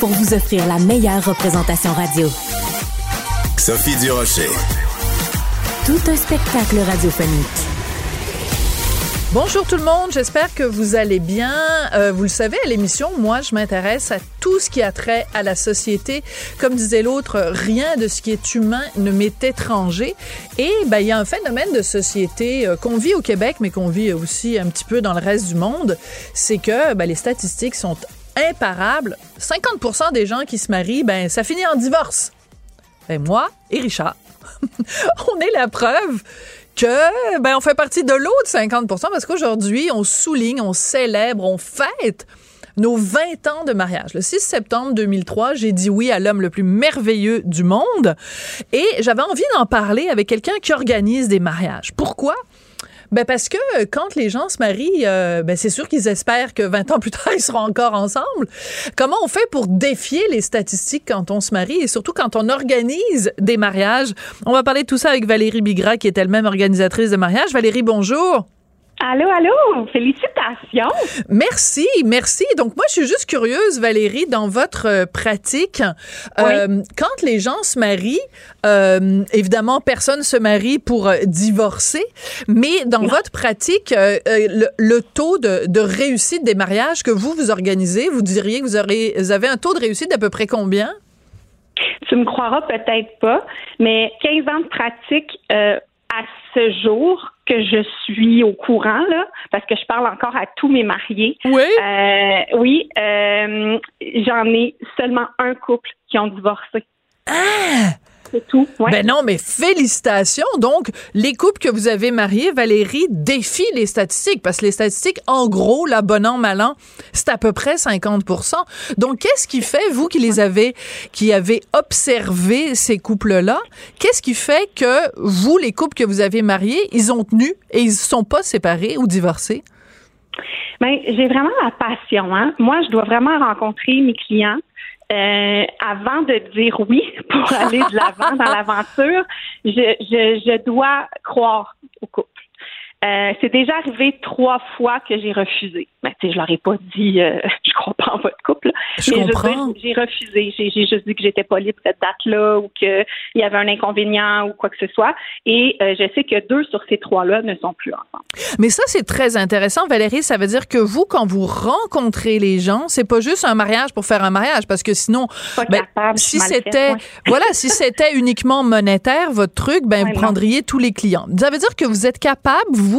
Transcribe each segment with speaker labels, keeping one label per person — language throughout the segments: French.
Speaker 1: pour vous offrir la meilleure représentation radio.
Speaker 2: Sophie Durocher.
Speaker 1: Tout un spectacle radiophonique.
Speaker 3: Bonjour tout le monde, j'espère que vous allez bien. Euh, vous le savez, à l'émission, moi, je m'intéresse à tout ce qui a trait à la société. Comme disait l'autre, rien de ce qui est humain ne m'est étranger. Et ben, il y a un phénomène de société euh, qu'on vit au Québec, mais qu'on vit aussi un petit peu dans le reste du monde. C'est que ben, les statistiques sont imparables. 50% des gens qui se marient, ben, ça finit en divorce. Ben, moi et Richard, on est la preuve que ben on fait partie de l'autre 50% parce qu'aujourd'hui, on souligne, on célèbre, on fête nos 20 ans de mariage. Le 6 septembre 2003, j'ai dit oui à l'homme le plus merveilleux du monde et j'avais envie d'en parler avec quelqu'un qui organise des mariages. Pourquoi? Ben parce que euh, quand les gens se marient, euh, ben c'est sûr qu'ils espèrent que 20 ans plus tard, ils seront encore ensemble. Comment on fait pour défier les statistiques quand on se marie? Et surtout quand on organise des mariages? On va parler de tout ça avec Valérie Bigra, qui est elle-même organisatrice de mariage. Valérie, bonjour.
Speaker 4: Allô, allô, félicitations.
Speaker 3: Merci, merci. Donc moi, je suis juste curieuse, Valérie, dans votre euh, pratique, euh, quand les gens se marient, euh, évidemment, personne se marie pour divorcer, mais dans votre pratique, le, taux de, de, réussite des mariages que vous, vous organisez, vous diriez que vous, aurez, vous avez un taux de réussite d'à peu près combien?
Speaker 4: Tu me croiras peut-être pas, mais 15 ans de pratique à ce jour que je suis au courant, là, parce que je parle encore à tous mes mariés.
Speaker 3: Oui.
Speaker 4: Euh, oui, euh, j'en ai seulement un couple qui ont divorcé.
Speaker 3: Ah!
Speaker 4: C'est tout.
Speaker 3: Ben non, mais félicitations. Donc, les couples que vous avez mariés, Valérie, défient les statistiques parce que les statistiques, en gros, la bon an, mal an, c'est à peu près 50% Donc, qu'est-ce qui fait, vous qui les avez, qui avez observé ces couples-là, qu'est-ce qui fait que vous, les couples que vous avez mariés, ils ont tenu et ils ne sont pas séparés ou divorcés?
Speaker 4: Ben, j'ai vraiment la passion. Hein? Moi, je dois vraiment rencontrer mes clients euh, avant de dire oui pour aller de l'avant dans l'aventure, je, je, je dois croire au couple. Euh, c'est déjà arrivé trois fois que j'ai refusé. Ben, tu sais, je leur ai pas dit, euh, je crois pas en votre couple.
Speaker 3: Je comprends.
Speaker 4: J'ai refusé. J'ai juste dit que j'étais pas libre cette date-là ou qu'il y avait un inconvénient ou quoi que ce soit. Et euh, je sais que deux sur ces trois-là ne sont plus ensemble.
Speaker 3: Mais ça, c'est très intéressant, Valérie. Ça veut dire que vous, quand vous rencontrez les gens, c'est pas juste un mariage pour faire un mariage, parce que sinon, ben, si c'était, voilà, si c'était uniquement monétaire, votre truc, ben, vous prendriez tous les clients. Ça veut dire que vous êtes capable, vous,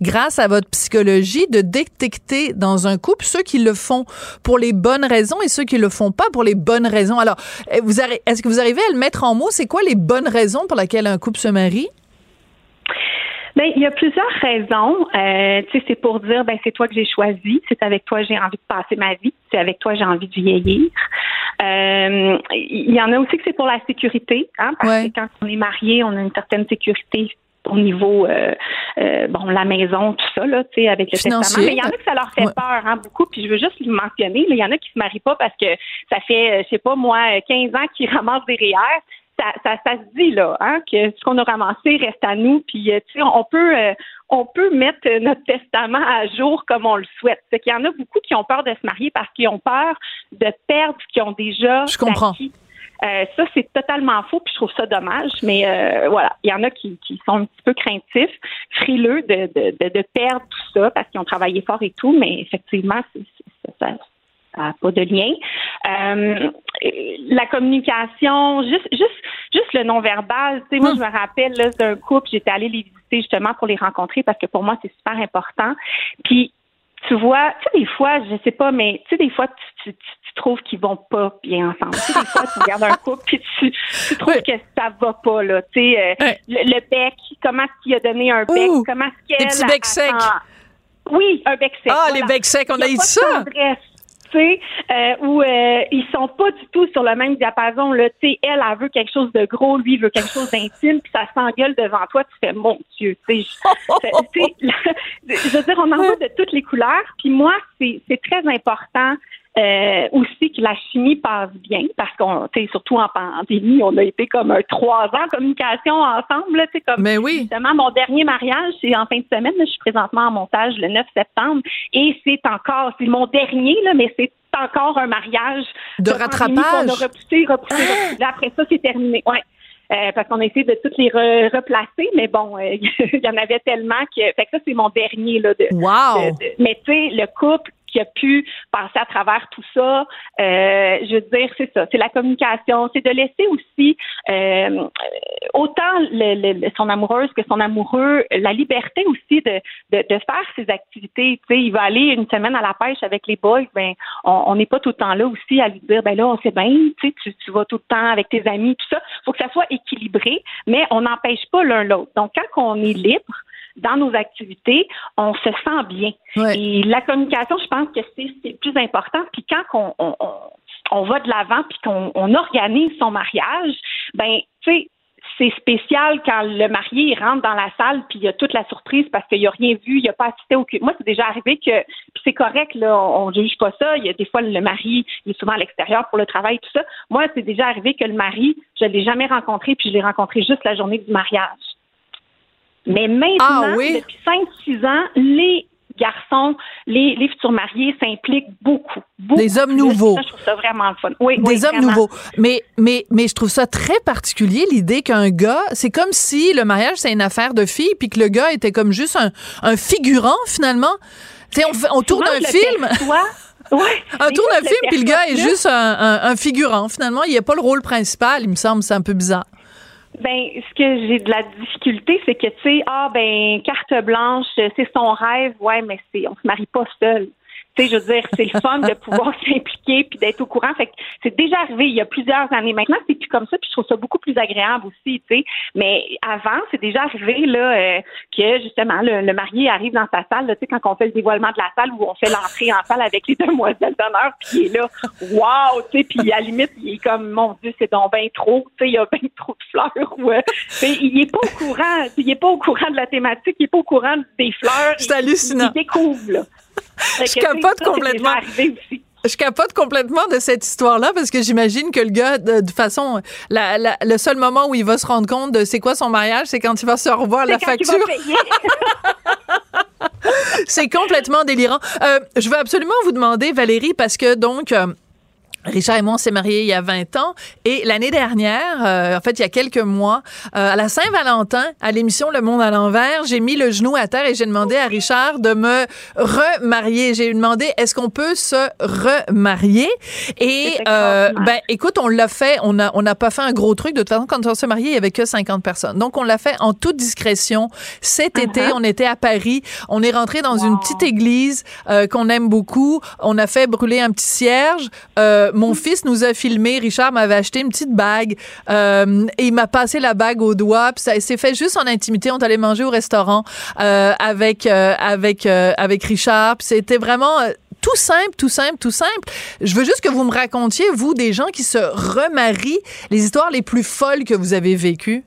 Speaker 3: grâce à votre psychologie, de détecter dans un couple ceux qui le font pour les bonnes raisons et ceux qui le font pas pour les bonnes raisons. Alors, eh, vous est-ce que vous arrivez à le mettre en mots? C'est quoi les bonnes raisons pour lesquelles un couple se marie?
Speaker 4: Ben, il y a plusieurs raisons. Euh, tu sais, c'est pour dire, ben, c'est toi que j'ai choisi, c'est avec toi que j'ai envie de passer ma vie, c'est avec toi que j'ai envie de vieillir. Euh, il y en a aussi que c'est pour la sécurité, hein, parce que quand on est marié, on a une certaine sécurité au niveau euh, euh, bon la maison tout ça là tu sais avec le testament mais il y en a que ça leur fait peur hein, beaucoup puis je veux juste le mentionner il y en a qui se marient pas parce que ça fait euh, je sais pas moi 15 ans qu'ils ramassent des REER ça, ça, ça, se dit là, hein, que ce qu'on a ramassé reste à nous, puis tu sais, on peut on peut mettre notre testament à jour comme on le souhaite. C'est qu'il y en a beaucoup qui ont peur de se marier parce qu'ils ont peur de perdre ce qu'ils ont déjà.
Speaker 3: Je comprends.
Speaker 4: Euh, ça, c'est totalement faux, puis je trouve ça dommage. Mais euh, voilà, il y en a qui, qui, sont un petit peu craintifs, frileux de, de, de, perdre tout ça parce qu'ils ont travaillé fort et tout, mais effectivement, ça n'a pas de lien. Euh, la communication, juste, juste, juste le non-verbal. Tu sais, moi, je me rappelle d'un couple, j'étais allée les visiter justement pour les rencontrer parce que pour moi, c'est super important. Puis tu vois, tu sais, des fois, je sais pas, mais tu sais, des fois, tu, tu, tu trouves qu'ils vont pas bien ensemble. tu sais, des fois, tu regardes un couple puis tu, tu trouves que ça va pas, là. Tu sais, euh, le, bec, comment est-ce qu'il a donné un bec, comment est-ce qu'elle...
Speaker 3: Des petits becs secs.
Speaker 4: Oui, un bec sec.
Speaker 3: Ah, les becs secs, on a, eu ça.
Speaker 4: Tu sais, euh, où euh, ils sont pas du tout sur le même diapason. Là, tu sais, elle, elle veut quelque chose de gros, lui veut quelque chose d'intime, puis ça s'engueule devant toi, tu fais mon Dieu, tu sais, je veux dire, on en voit de toutes les couleurs. Puis moi, c'est très important euh, aussi que la chimie passe bien, parce qu'on, tu sais, surtout en pandémie, on a été comme un trois ans en communication ensemble, tu sais, comme
Speaker 3: Mais oui.
Speaker 4: justement mon dernier mariage, c'est en fin de semaine, je suis présentement en montage le 9 septembre, et c'est encore, c'est mon dernier, là, mais c'est encore un mariage
Speaker 3: de, rattrapage. On
Speaker 4: a repoussé, repoussé, repoussé. Après ça, c'est terminé. Ouais. Euh, parce qu'on a essayé de toutes les replacer, mais bon, euh, il y en avait tellement que. Fait que ça, c'est mon dernier là. De,
Speaker 3: wow.
Speaker 4: mais tu sais, le couple, qui a pu passer à travers tout ça. Euh, je veux dire, c'est ça, c'est la communication, c'est de laisser aussi euh, autant le, son amoureuse que son amoureux la liberté aussi de, faire ses activités. Tu sais, il va aller une semaine à la pêche avec les boys, ben on n'est pas tout le temps là aussi à lui dire, ben là, on sait bien, tu, tu vas tout le temps avec tes amis, tout ça. faut que ça soit équilibré, mais on n'empêche pas l'un l'autre. Donc, quand on est libre, dans nos activités, on se sent bien. Et la communication, je pense que c'est le plus important. Puis quand on, on, on va de l'avant puis qu'on on organise son mariage, ben tu sais c'est spécial quand le marié rentre dans la salle puis il y a toute la surprise parce qu'il n'a rien vu, il n'a pas assisté au Moi, c'est déjà arrivé que puis c'est correct là, on, ne juge pas ça. Il y a des fois le mari il est souvent à l'extérieur pour le travail tout ça. Moi, c'est déjà arrivé que le mari, je l'ai jamais rencontré puis je l'ai rencontré juste la journée du mariage. Mais maintenant,
Speaker 3: ah
Speaker 4: depuis 5-6 ans, les garçons, les, les futurs mariés s'impliquent beaucoup, beaucoup.
Speaker 3: Des hommes nouveaux.
Speaker 4: Ça, je trouve ça vraiment le fun. Oui,
Speaker 3: Des hommes nouveaux. Mais, mais, mais je trouve ça très particulier, l'idée qu'un gars, c'est comme si le mariage, c'est une affaire de filles, puis que le gars était comme juste un, un figurant, finalement. Tu sais, on, on tourne un film.
Speaker 4: Ouais,
Speaker 3: un tour d'un film, puis le gars est juste un, un, un figurant. Finalement, il a pas le rôle principal. Il me semble, c'est un peu bizarre.
Speaker 4: Ben, ce que j'ai de la difficulté, c'est que tu sais, ah ben carte blanche, c'est son rêve, ouais, mais c'est on se marie pas seul je veux dire, c'est le fun de pouvoir s'impliquer puis d'être au courant. Fait que c'est déjà arrivé il y a plusieurs années. Maintenant, c'est plus comme ça, puis je trouve ça beaucoup plus agréable aussi, tu sais. Mais avant, c'est déjà arrivé là euh, que justement le, marié arrive dans sa salle, tu sais, quand on fait le dévoilement de la salle où on fait l'entrée en salle avec les demoiselles d'honneur, puis il est là, waouh, tu sais, puis à la limite, il est comme mon Dieu, c'est donc bien trop, tu sais, il y a bien trop de fleurs. Ouais. il est pas au courant, il est pas au courant de la thématique, il est pas au coururant des fleurs.
Speaker 3: C'est hallucinant.
Speaker 4: Il découvre là
Speaker 3: je capote complètement. Je capote complètement de cette histoire-là parce que j'imagine que le gars, de, toute façon, le seul moment où il va se rendre compte de c'est quoi son mariage, c'est quand il va se revoir la facture. c'est complètement délirant. Euh, je veux absolument vous demander, Valérie, parce que donc. Euh, Richard et moi, on s'est mariés il y a 20 ans. Et l'année dernière, euh, en fait, il y a quelques mois, euh, à la Saint-Valentin, à l'émission Le Monde à l'envers, j'ai mis le genou à terre et j'ai demandé à Richard de me remarier. J'ai demandé, est-ce qu'on peut se remarier? Et, euh, ben, écoute, on l'a fait. On n'a on a pas fait un gros truc. De toute façon, quand on s'est marié, il y avait que 50 personnes. Donc, on l'a fait en toute discrétion. Cet uh-huh. été, on était à Paris. On est rentré dans une petite église qu'on aime beaucoup. On a fait brûler un petit cierge. Euh, mon fils nous a filmé. Richard m'avait acheté une petite bague euh, et il m'a passé la bague au doigt. Puis ça s'est fait juste en intimité. On est allé manger au restaurant euh, avec avec avec Richard. Puis c'était vraiment tout simple, tout simple, tout simple. Je veux juste que vous me racontiez, vous, des gens qui se remarient, les histoires les plus folles que vous avez vécues.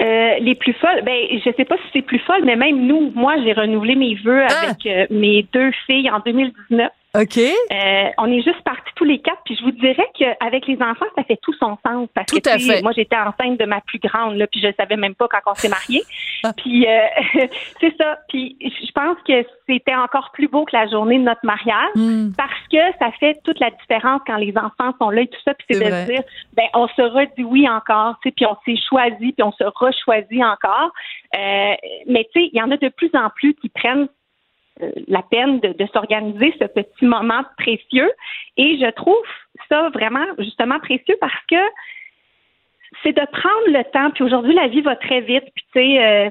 Speaker 4: les plus folles, ben je sais pas si c'est plus folle, mais même nous, moi j'ai renouvelé mes vœux ah! avec mes deux filles en 2019.
Speaker 3: OK.
Speaker 4: Euh, on est juste partis tous les quatre, puis je vous dirais qu'avec les enfants, ça fait tout son sens. Parce
Speaker 3: tout
Speaker 4: que,
Speaker 3: à fait.
Speaker 4: Moi, j'étais enceinte de ma plus grande, là, puis je savais même pas quand on s'est mariés. Ah. Puis euh, c'est ça. Puis je pense que c'était encore plus beau que la journée de notre mariage, hmm. parce que ça fait toute la différence quand les enfants sont là et tout ça. Puis c'est de se dire, ben on se redit oui encore, tu sais, puis on s'est choisi, puis on se rechoisit encore. Euh, mais tu sais, il y en a de plus en plus qui prennent la peine de, s'organiser ce petit moment précieux. Et je trouve ça vraiment justement précieux parce que c'est de prendre le temps. Puis aujourd'hui, la vie va très vite. Puis tu sais, euh,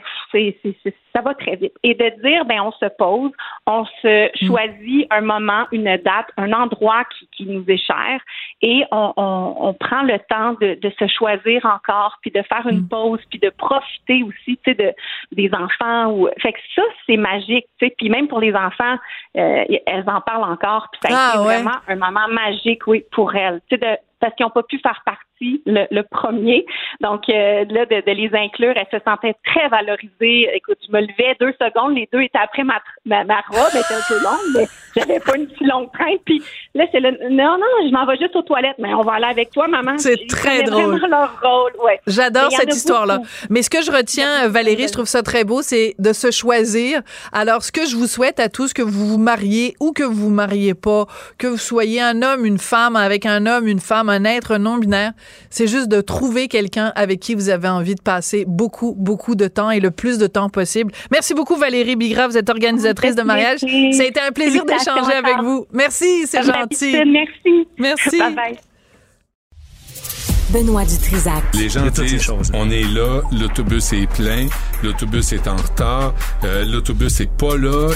Speaker 4: ça va très vite. Et de dire, ben on se pose, on se mm. choisit un moment, une date, un endroit qui, qui nous est cher, et on, on, on prend le temps de, de, se choisir encore, puis de faire une mm. pause, puis de profiter aussi, tu sais, de des enfants. Ou fait que ça, c'est magique. Tu sais, puis même pour les enfants, euh, elles en parlent encore. Puis ça a ah, été vraiment un moment magique, oui, pour elles. Tu sais, de, parce qu'ils n'ont pas pu faire partie le, premier. Donc euh, là, de, les inclure, elles se sentaient très valorisées. Écoute, je me levais deux secondes, les deux étaient après ma, ma, ma robe, était un peu longue, mais j'avais pas une si longue traîne. Puis là, c'est le non, non, je m'en vais juste aux toilettes, mais on va aller avec toi, maman.
Speaker 3: C'est très drôle.
Speaker 4: leur rôle, ouais.
Speaker 3: J'adore cette histoire-là. Mais ce que je retiens, Valérie, je trouve ça très beau, c'est de se choisir. Alors, ce que je vous souhaite à tous, que vous vous mariez ou que vous vous mariez pas, que vous soyez un homme, une femme, avec un homme, une femme, un être non-binaire, c'est juste de trouver quelqu'un avec qui vous avez envie de passer beaucoup, beaucoup de temps et le plus de temps possible. Merci beaucoup, Valérie Bigra. Vous êtes organisatrice de mariage. Ça a été un plaisir d'échanger avec vous. Merci, c'est gentil.
Speaker 4: Merci.
Speaker 3: Merci.
Speaker 4: Bye bye.
Speaker 1: Benoît Dutrisac.
Speaker 5: Les gens disent, on est là, l'autobus est plein, l'autobus est en retard, euh, l'autobus est pas là,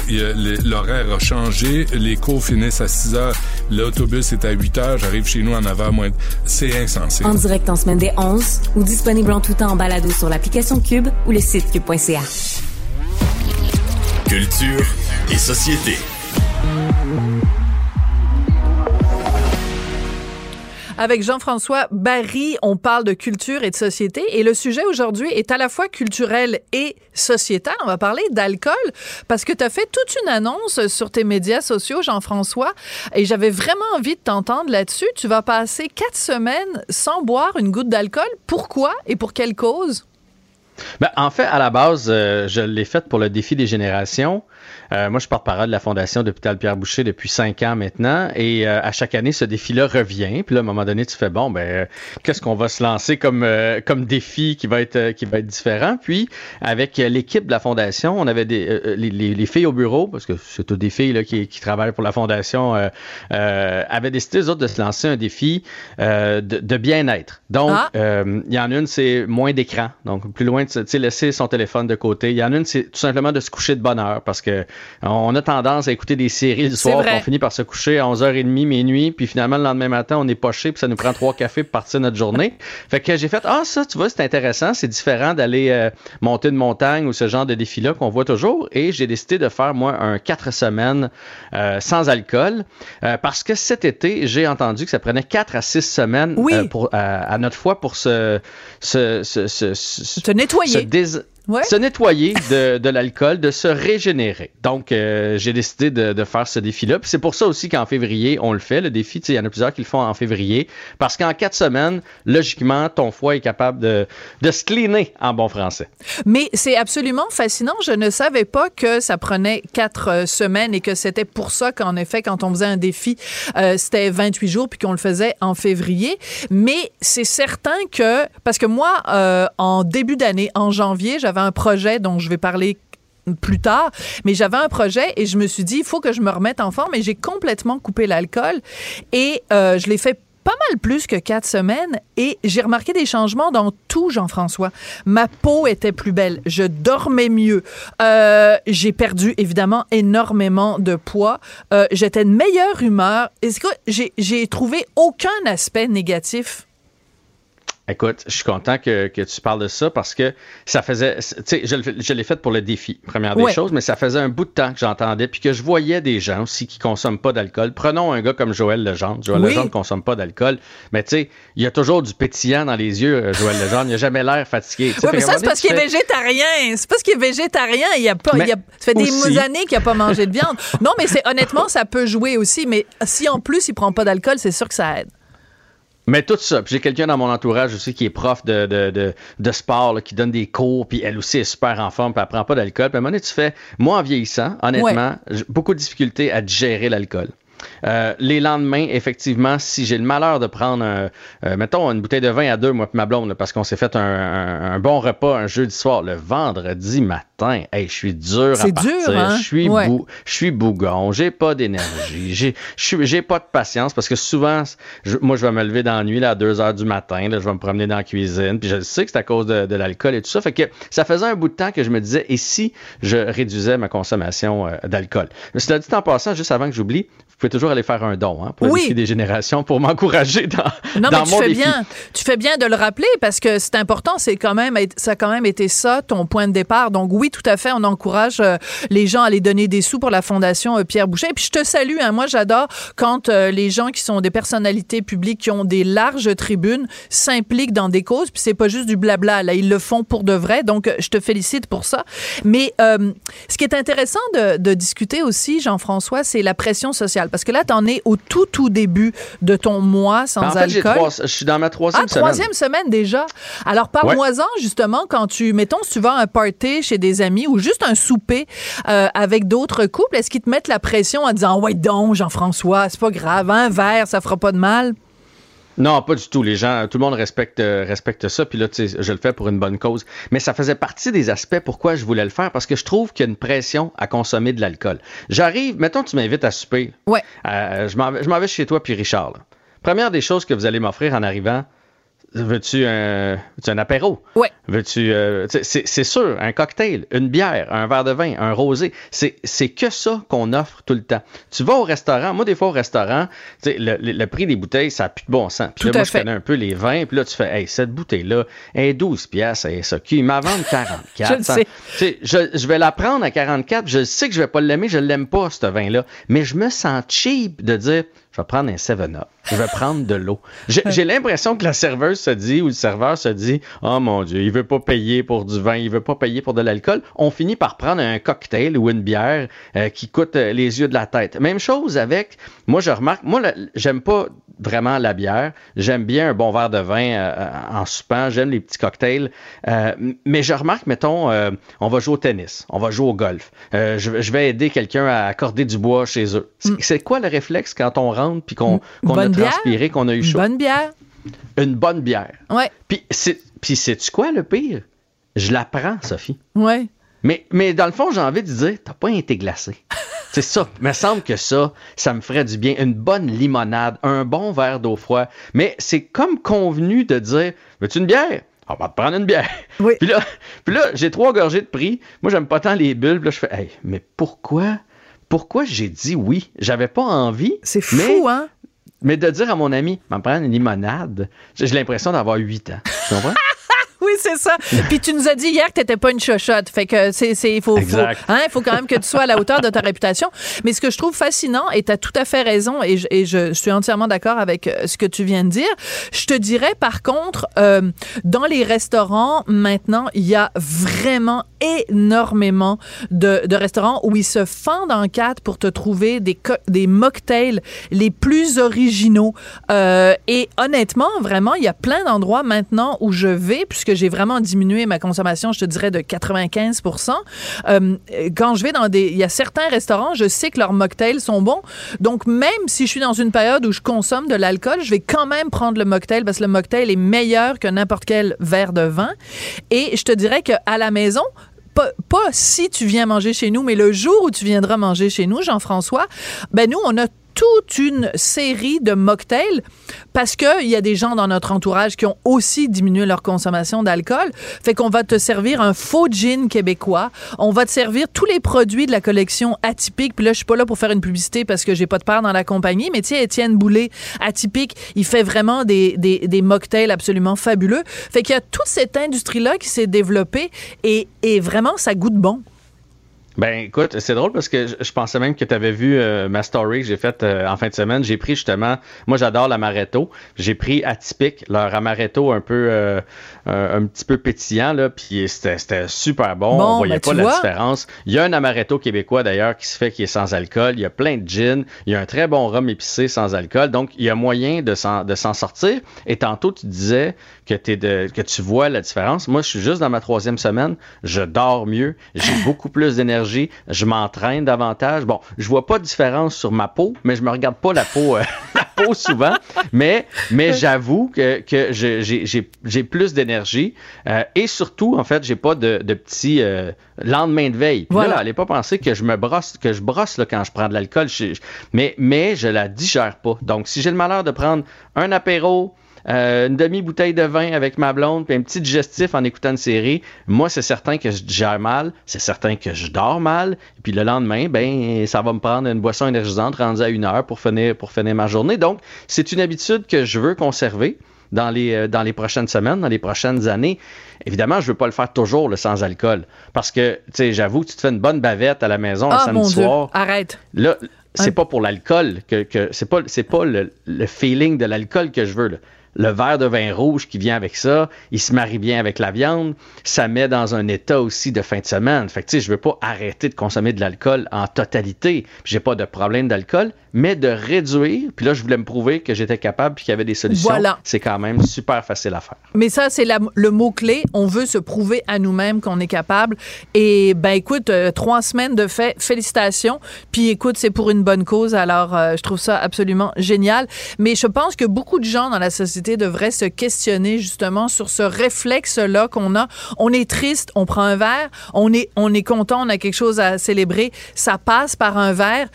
Speaker 5: l'horaire a changé, les cours finissent à 6 heures, l'autobus est à 8 heures, j'arrive chez nous en avant moins. C'est insensé.
Speaker 1: En direct en semaine des 11 ou disponible en tout temps en balado sur l'application Cube ou le site cube.ca.
Speaker 2: Culture et société.
Speaker 3: Avec Jean-François Barry, on parle de culture et de société. Et le sujet aujourd'hui est à la fois culturel et sociétal. On va parler d'alcool parce que tu as fait toute une annonce sur tes médias sociaux, Jean-François, et j'avais vraiment envie de t'entendre là-dessus. Tu vas passer quatre semaines sans boire une goutte d'alcool. Pourquoi et pour quelle cause?
Speaker 6: Ben, en fait, à la base, euh, je l'ai faite pour le défi des générations. Euh, moi, je porte-parole de la Fondation d'Hôpital Pierre Boucher depuis cinq ans maintenant. Et euh, à chaque année, ce défi-là revient. Puis là, à un moment donné, tu fais bon, ben, euh, qu'est-ce qu'on va se lancer comme, comme défi qui va être qui va être différent? Puis, avec l'équipe de la Fondation, on avait des les, les, filles au bureau, parce que c'est toutes des filles là, qui, qui travaillent pour la Fondation, avaient décidé, eux autres, de se lancer un défi de, de bien-être. Donc, ah. il y en a une, c'est moins d'écran. Donc, plus loin, tu sais, laisser son téléphone de côté. Il y en a une, c'est tout simplement de se coucher de bonne heure parce que on a tendance à écouter des séries le soir, on finit par se coucher à 11h30, minuit, puis finalement le lendemain matin, on est poché, puis ça nous prend trois cafés pour partir notre journée. Fait que j'ai fait ah ça, tu vois, c'est intéressant, c'est différent d'aller euh, monter une montagne ou ce genre de défi-là qu'on voit toujours, et j'ai décidé de faire moi un quatre semaines euh, sans alcool euh, parce que cet été, j'ai entendu que ça prenait quatre à six semaines pour à, notre foi pour se se, se,
Speaker 3: se, nettoyer
Speaker 6: se nettoyer de, de l'alcool, de se régénérer. Donc, euh, j'ai décidé de, de, faire ce défi-là. Puis c'est pour ça aussi qu'en février, on le fait. Le défi, il y en a plusieurs qui le font en février. Parce qu'en quatre semaines, logiquement, ton foie est capable de, de se cleaner en bon français.
Speaker 3: Mais c'est absolument fascinant. Je ne savais pas que ça prenait quatre euh, semaines et que c'était pour ça qu'en effet, quand on faisait un défi, euh, c'était 28 jours puis qu'on le faisait en février. Mais c'est certain que, parce que moi, euh, en début d'année, en janvier, j'avais j'avais un projet dont je vais parler plus tard, mais j'avais un projet et je me suis dit, il faut que je me remette en forme et j'ai complètement coupé l'alcool et euh, je l'ai fait pas mal plus que quatre semaines et j'ai remarqué des changements dans tout, Jean-François. Ma peau était plus belle, je dormais mieux, euh, j'ai perdu évidemment énormément de poids, euh, j'étais de meilleure humeur. Que j'ai trouvé aucun aspect négatif
Speaker 6: Écoute, je suis content que, que, tu parles de ça parce que ça faisait, tu sais, je, je l'ai fait pour le défi, première des choses, mais ça faisait un bout de temps que j'entendais puis que je voyais des gens aussi qui consomment pas d'alcool. Prenons un gars comme Joël Legendre. Joël Legendre ne consomme pas d'alcool, mais tu sais, il y a toujours du pétillant dans les yeux, euh, Joël Legendre. Il a jamais l'air fatigué.
Speaker 3: Oui, mais ça, c'est parce qu'il est végétarien. C'est parce qu'il est végétarien. Il a pas, il a, ça fait des années qu'il a pas mangé de viande. Non, mais c'est honnêtement, ça peut jouer aussi, mais si en plus il prend pas d'alcool, c'est sûr que ça aide.
Speaker 6: Mais tout ça, puis j'ai quelqu'un dans mon entourage aussi qui est prof de, de, de, de sport, qui donne des cours, puis elle aussi est super en forme, puis elle prend pas d'alcool. Puis à un moment donné, tu fais, moi en vieillissant, honnêtement, j'ai beaucoup de difficultés à digérer l'alcool. Euh, les lendemains, effectivement, si j'ai le malheur de prendre, un, euh, mettons, une bouteille de vin à deux, moi et ma blonde, parce qu'on s'est fait un, bon repas un jeudi soir, le vendredi matin, hey, je suis dur à partir. Dur, hein? Je suis bou je suis bougon, j'ai pas d'énergie, j'ai j'ai pas de patience parce que souvent, moi, je vais me lever dans la nuit à 2 heures du matin, là, je vais me promener dans la cuisine, puis je sais que c'est à cause de, de l'alcool et tout ça. Fait que ça faisait un bout de temps que je me disais, et si je réduisais ma consommation euh, d'alcool? Cela dit en passant, juste avant que j'oublie, vous pouvez toujours aller faire un don hein, pour oui. défi des générations pour m'encourager dans, non, mais tu
Speaker 3: fais Bien, tu fais bien de le rappeler parce que c'est important, c'est quand même, ça a quand même été ça, ton point de départ. Donc oui, tout à fait, on encourage euh, les gens à aller donner des sous pour la Fondation euh, Pierre Boucher. Et puis je te salue, hein, moi j'adore quand les gens qui sont des personnalités publiques, qui ont des larges tribunes, s'impliquent dans des causes, puis c'est pas juste du blabla, là, ils le font pour de vrai. Donc je te félicite pour ça. Mais ce qui est intéressant de, de discuter aussi, Jean-François, c'est la pression sociale. Parce que là, tu en es au tout, tout début de ton mois sans
Speaker 6: en
Speaker 3: fait,
Speaker 6: alcool. je suis dans ma troisième
Speaker 3: ah, semaine. troisième semaine déjà. Alors, par mois mois justement, quand tu, mettons, si tu vas à un party chez des amis ou juste un souper euh, avec d'autres couples, est-ce qu'ils te mettent la pression en disant, ouais, donc, Jean-François, c'est pas grave, un verre, ça fera pas de mal?
Speaker 6: Non, pas du tout. Les gens, tout le monde respecte, euh, respecte ça. Puis là, tu sais, je le fais pour une bonne cause. Mais ça faisait partie des aspects pourquoi je voulais le faire parce que je trouve qu'il y a une pression à consommer de l'alcool. J'arrive, mettons, tu m'invites à souper.
Speaker 3: Ouais.
Speaker 6: Euh, je m'en vais chez toi puis Richard. Première des choses que vous allez m'offrir en arrivant, Veux-tu un, un apéro?
Speaker 3: Oui.
Speaker 6: Veux-tu. Euh, c'est sûr, un cocktail, une bière, un verre de vin, un rosé. C'est que ça qu'on offre tout le temps. Tu vas au restaurant. Moi, des fois, au restaurant, le, le, prix des bouteilles, ça n'a plus de bon sens. Puis là, moi, je connais un peu les vins. Puis là, tu fais, hey, cette bouteille-là, elle est 12 piastres, elle est ça. Il m'a vendu 44.
Speaker 3: je sais.
Speaker 6: Je, je, vais la prendre à 44. Je sais que je vais pas l'aimer. Je l'aime pas, ce vin-là. Mais je me sens cheap de dire, je vais prendre un 7-Up. Je vais prendre de l'eau. J'ai l'impression que la serveuse se dit ou le serveur se dit Oh mon Dieu, il veut pas payer pour du vin, il veut pas payer pour de l'alcool. On finit par prendre un cocktail ou une bière euh, qui coûte euh, les yeux de la tête. Même chose avec, moi je remarque, moi j'aime pas vraiment la bière. J'aime bien un bon verre de vin euh, en soupant. J'aime les petits cocktails. mais je remarque, mettons, on va jouer au tennis, on va jouer au golf. Je, vais aider quelqu'un à accorder du bois chez eux. C'est mm. quoi le réflexe quand on rentre puis qu'on a transpiré, qu'on a eu chaud?
Speaker 3: Une bonne bière.
Speaker 6: Une bonne bière.
Speaker 3: Ouais.
Speaker 6: Puis, puis sais-tu quoi le pire? Je la prends, Sophie.
Speaker 3: Ouais.
Speaker 6: Mais, mais dans le fond, j'ai envie de dire, t'as pas été glacé. C'est ça. Il me semble que ça, ça me ferait du bien. Une bonne limonade, un bon verre d'eau froide. Mais c'est comme convenu de dire, veux-tu une bière? On va te prendre une bière.
Speaker 3: Oui.
Speaker 6: Puis là, puis là j'ai trois gorgées de prix. Moi, j'aime pas tant les bulles. Puis là, je fais, hey, mais pourquoi, pourquoi j'ai dit oui? J'avais pas envie.
Speaker 3: C'est fou, hein?
Speaker 6: Mais de dire à mon ami, m'en prendre une limonade, j'ai l'impression d'avoir 8 ans. Tu comprends?
Speaker 3: oui, c'est ça. Puis tu nous as dit hier que tu n'étais pas une chochotte. Fait que c'est, il faut, faut, hein, faut quand même que tu sois à la hauteur de ta réputation. Mais ce que je trouve fascinant, et tu as tout à fait raison, et je, et je suis entièrement d'accord avec euh, ce que tu viens de dire, je te dirais par contre, euh, dans les restaurants, maintenant, il y a vraiment énormément de, de, restaurants où ils se fendent en quatre pour te trouver des, des mocktails les plus originaux. Euh, et honnêtement, vraiment, il y a plein d'endroits maintenant où je vais, puisque j'ai vraiment diminué ma consommation, je te dirais, de 95% euh, Quand je vais dans des... Il y a certains restaurants, je sais que leurs mocktails sont bons. Donc, même si je suis dans une période où je consomme de l'alcool, je vais quand même prendre le mocktail parce que le mocktail est meilleur que n'importe quel verre de vin. Et je te dirais qu'à la maison, pas, pas, si tu viens manger chez nous, mais le jour où tu viendras manger chez nous, Jean-François, ben nous, on a toute une série de mocktails parce qu'il y a des gens dans notre entourage qui ont aussi diminué leur consommation d'alcool. Fait qu'on va te servir un faux gin québécois. On va te servir tous les produits de la collection atypique. Puis là, je suis pas là pour faire une publicité parce que j'ai pas de part dans la compagnie. Mais tiens, Étienne Boulet, atypique, il fait vraiment des, des, des mocktails absolument fabuleux. Fait qu'il y a toute cette industrie-là qui s'est développée et, et vraiment, ça goûte bon.
Speaker 6: Ben écoute, c'est drôle parce que je, pensais même que tu avais vu euh, ma story que j'ai faite euh, en fin de semaine. J'ai pris justement, moi j'adore l'amaretto. J'ai pris atypique, leur amaretto un peu euh, un petit peu pétillant là, puis c'était super bon. On voyait ben, pas la différence. Il y a un amaretto québécois d'ailleurs qui se fait qui est sans alcool. Il y a plein de gin. Il y a un très bon rhum épicé sans alcool. Donc il y a moyen de s'en sortir. Et tantôt tu disais que, es de, que tu vois la différence. Moi je suis juste dans ma troisième semaine. Je dors mieux. J'ai beaucoup plus d'énergie d'énergie, je m'entraîne davantage. Bon, je vois pas de différence sur ma peau, mais je me regarde pas la peau, euh, la peau souvent. Mais, mais j'avoue que, que j'ai plus d'énergie euh, et surtout, en fait, j'ai pas de, de petits euh, lendemains de veille. Voilà. Là, allez pas penser que je me brosse, que je brosse là, quand je prends de l'alcool, mais, mais je la digère pas. Donc, si j'ai le malheur de prendre un apéro, euh, une demi-bouteille de vin avec ma blonde, puis un petit digestif en écoutant une série, moi, c'est certain que je digère mal, c'est certain que je dors mal, et puis le lendemain, ben, ça va me prendre une boisson énergisante rendue à une heure pour finir, pour finir ma journée. Donc, c'est une habitude que je veux conserver dans les, euh, dans les prochaines semaines, dans les prochaines années. Évidemment, je veux pas le faire toujours le sans alcool. Parce que, tu sais, j'avoue, tu te fais une bonne bavette à la maison le samedi
Speaker 3: mon
Speaker 6: soir.
Speaker 3: Dieu. Arrête.
Speaker 6: Là, c'est pas pour l'alcool que, que c'est pas c'est pas le, le, feeling de l'alcool que je veux là le verre de vin rouge qui vient avec ça, il se marie bien avec la viande. Ça met dans un état aussi de fin de semaine. Fait que, tu sais, je veux pas arrêter de consommer de l'alcool en totalité. J'ai pas de problème d'alcool, mais de réduire. Puis là, je voulais me prouver que j'étais capable puis qu'il y avait des solutions.
Speaker 3: Voilà.
Speaker 6: C'est quand même super facile à faire.
Speaker 3: Mais ça, c'est le mot-clé. On veut se prouver à nous-mêmes qu'on est capable. Et, ben, écoute, euh, trois semaines de fait, félicitations. Puis, écoute, c'est pour une bonne cause. Alors, euh, je trouve ça absolument génial. Mais je pense que beaucoup de gens dans la société devrait se questionner justement sur ce réflexe-là qu'on a. On est triste, on prend un verre, on est, on est content, on a quelque chose à célébrer, ça passe par un verre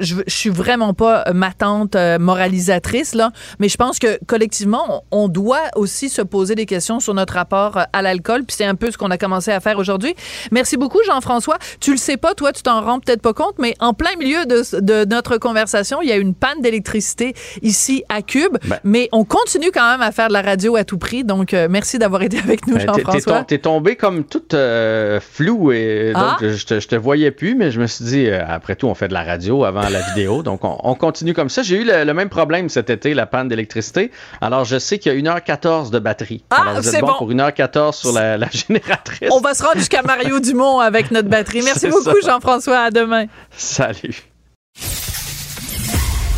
Speaker 3: je, je suis vraiment pas ma tante euh, moralisatrice là, mais je pense que collectivement, on, doit aussi se poser des questions sur notre rapport euh, à l'alcool, puis c'est un peu ce qu'on a commencé à faire aujourd'hui. Merci beaucoup Jean-François. Tu le sais pas, toi, tu t'en rends peut-être pas compte, mais en plein milieu de, de notre conversation, il y a une panne d'électricité ici à Cube, ben. mais on continue quand même à faire de la radio à tout prix. Donc euh, merci d'avoir été avec nous, ben, Jean-François.
Speaker 6: T'es tombé comme toute euh, floue et donc ah. je, te, je te voyais plus, mais je me suis dit après tout, on fait de la radio avant la vidéo. Donc, on, continue comme ça. J'ai eu le, même problème cet été, la panne d'électricité. Alors, je sais qu'il y a 1h14 de batterie.
Speaker 3: Ah,
Speaker 6: Alors, vous êtes bon, pour 1h14 sur la, génératrice.
Speaker 3: On va se rendre jusqu'à Mario Dumont avec notre batterie. Merci beaucoup, Jean-François. À demain.
Speaker 6: Salut.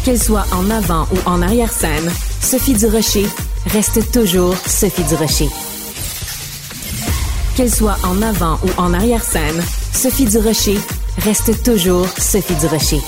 Speaker 1: Qu'elle soit en avant ou en arrière-scène, Sophie Durocher reste toujours Sophie Durocher. Qu'elle soit en avant ou en arrière-scène, Sophie Durocher reste toujours Sophie Durocher.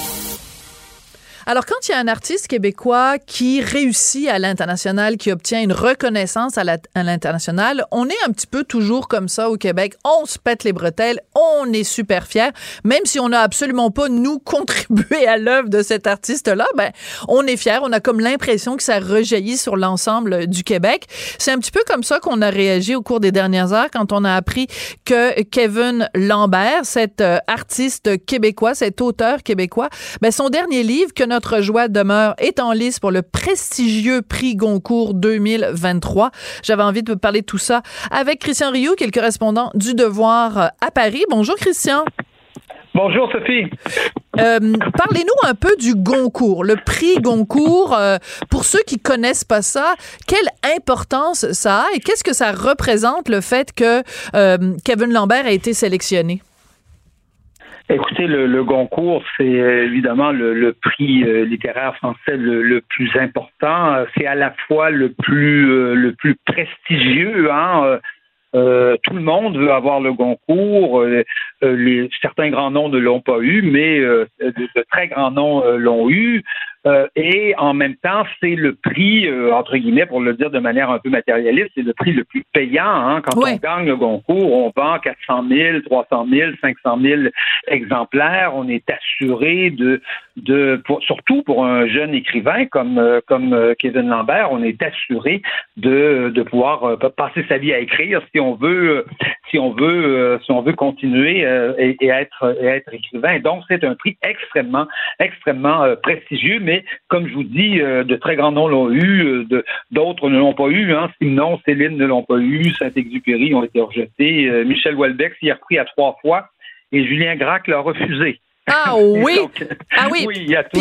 Speaker 3: Alors, quand il y a un artiste québécois qui réussit à l'international, qui obtient une reconnaissance à l'international, on est un petit peu toujours comme ça au Québec. On se pète les bretelles, on est super fiers, même si on n'a absolument pas, nous, contribué à l'œuvre de cet artiste-là, ben, on est fiers. On a comme l'impression que ça rejaillit sur l'ensemble du Québec. C'est un petit peu comme ça qu'on a réagi au cours des dernières heures quand on a appris que Kevin Lambert, cet euh, artiste québécois, cet auteur québécois, ben, son dernier livre que notre joie demeure est en lice pour le prestigieux prix Goncourt 2023. J'avais envie de parler de tout ça avec Christian Rioux, qui est le correspondant du Devoir à Paris. Bonjour Christian.
Speaker 7: Bonjour Sophie.
Speaker 3: Euh, parlez-nous un peu du Goncourt, le prix Goncourt. Euh, pour ceux qui connaissent pas ça, quelle importance ça a et qu'est-ce que ça représente le fait que euh, Kevin Lambert a été sélectionné?
Speaker 7: Écoutez, le, le Goncourt, c'est euh, évidemment le, prix euh, littéraire français le, plus important. C'est à la fois le plus euh, le plus prestigieux. Hein, tout le monde veut avoir le Goncourt. certains grands noms ne l'ont pas eu, mais de, très grands noms l'ont eu. Euh, et en même temps, c'est le prix, euh, entre guillemets, pour le dire de manière un peu matérialiste, c'est le prix le plus payant. Hein. Quand on gagne le Goncourt, on vend 400 000, 300 000, 500 000 exemplaires. On est assuré de, de surtout pour un jeune écrivain comme, euh, comme Kevin Lambert, on est assuré de, de pouvoir passer sa vie à écrire si on veut, si on veut, si on veut continuer et, et, être, et être écrivain. Donc, c'est un prix extrêmement, extrêmement prestigieux, mais comme je vous dis, euh, de très grands noms l'ont eu, euh, d'autres ne l'ont pas eu. Hein. Simon, Céline ne l'ont pas eu, Saint-Exupéry ont été rejetés, euh, Michel Houellebecq s'y a repris à trois fois, et Julien Gracq l'a refusé.
Speaker 3: Ah oui. ah
Speaker 7: oui. oui il y a tout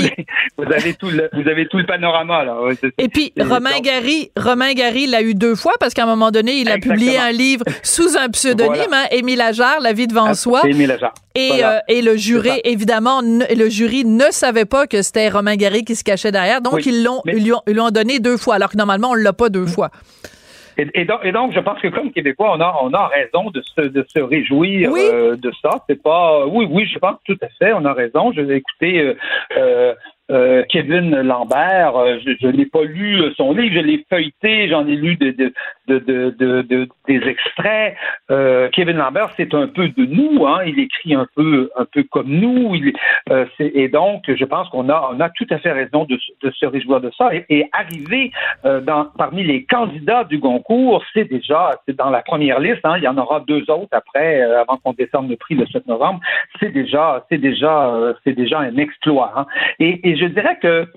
Speaker 7: vous avez tout le, vous avez tout le panorama là.
Speaker 3: Et puis Romain Gary, Romain Gary l'a eu deux fois parce qu'à un moment donné, il a publié un livre sous un pseudonyme, hein, Émile Ajar, La vie devant ah, soi.
Speaker 7: Émile.
Speaker 3: Et, euh, et le jury, évidemment, le jury ne savait pas que c'était Romain Gary qui se cachait derrière, donc ils l'ont, ils, lui ont, donné deux fois, alors que normalement on l'a pas deux fois.
Speaker 7: Et, donc, et, donc, je pense que comme Québécois, on a, on a raison de se, de se réjouir euh, de ça. C'est pas, oui, oui, je pense tout à fait, on a raison. Je vais écouter euh, euh euh, Kevin Lambert, euh, je, n'ai pas lu son livre, je l'ai feuilleté, j'en ai lu de, de, de, des extraits. Euh, Kevin Lambert, c'est un peu de nous, hein, il écrit un peu, un peu comme nous, il, et donc je pense qu'on a, on a tout à fait raison de, se réjouir de ça. Et, et arriver dans, parmi les candidats du concours, c'est déjà, c'est dans la première liste, hein, il y en aura deux autres après, avant qu'on descende le prix le 7 novembre. C'est déjà, c'est déjà, c'est déjà un exploit. Hein. Je dirais que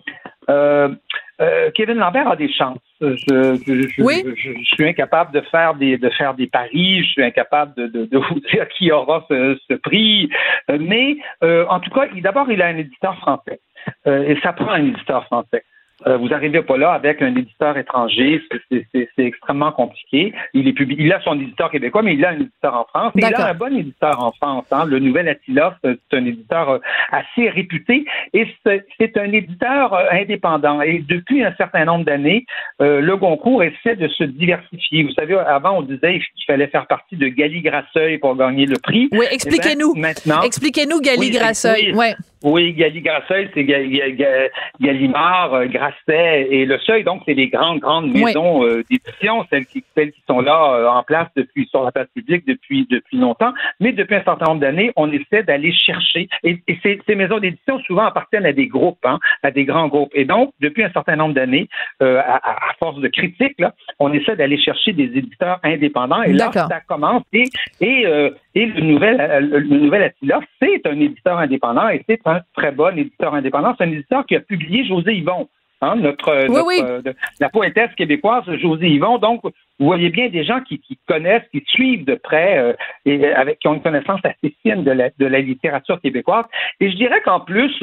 Speaker 7: euh, euh, Kevin Lambert a des chances. Je, suis incapable de faire des de faire des paris. Je suis incapable de, vous dire qui aura ce, prix. Mais euh, en tout cas, d'abord, il a un éditeur français. et ça prend un éditeur français. Euh, vous n'arrivez pas là avec un éditeur étranger, c'est extrêmement compliqué. Il, est il a son éditeur québécois, mais il a un éditeur en France. il a un bon éditeur en France. Hein. Le Nouvel Attila, c'est un éditeur euh, assez réputé et c'est un éditeur euh, indépendant. Et depuis un certain nombre d'années, le Goncourt essaie de se diversifier. Vous savez, avant, on disait qu'il fallait faire partie de Gali Grasseuil pour gagner le prix.
Speaker 3: Oui, expliquez-nous. Eh maintenant, expliquez-nous Gali Grasseuil.
Speaker 7: Oui, oui, Gali Grasseuil, c'est Gallimard, Grasset et Le Seuil. Donc, c'est les grandes, grandes maisons euh, d'édition, celles qui, celles qui sont là euh, en place depuis sur la place publique depuis depuis longtemps. Mais depuis un certain nombre d'années, on essaie d'aller chercher. Et, ces, ces, maisons d'édition souvent appartiennent à des groupes, hein, à des grands groupes. Et donc, depuis un certain nombre d'années, euh, à, à, force de critiques, là, on essaie d'aller chercher des éditeurs indépendants. Et là, ça commence. Et, et, et le nouvel, le nouvel Attila, c'est un éditeur indépendant et c'est un très bon éditeur indépendant. C'est un éditeur qui a publié José Yvon. Hein, notre, euh, la poétesse québécoise José Yvon. Donc, vous voyez bien des gens qui, connaissent, qui suivent de près euh, et avec qui ont une connaissance assez fine de la, de la littérature québécoise. Et je dirais qu'en plus,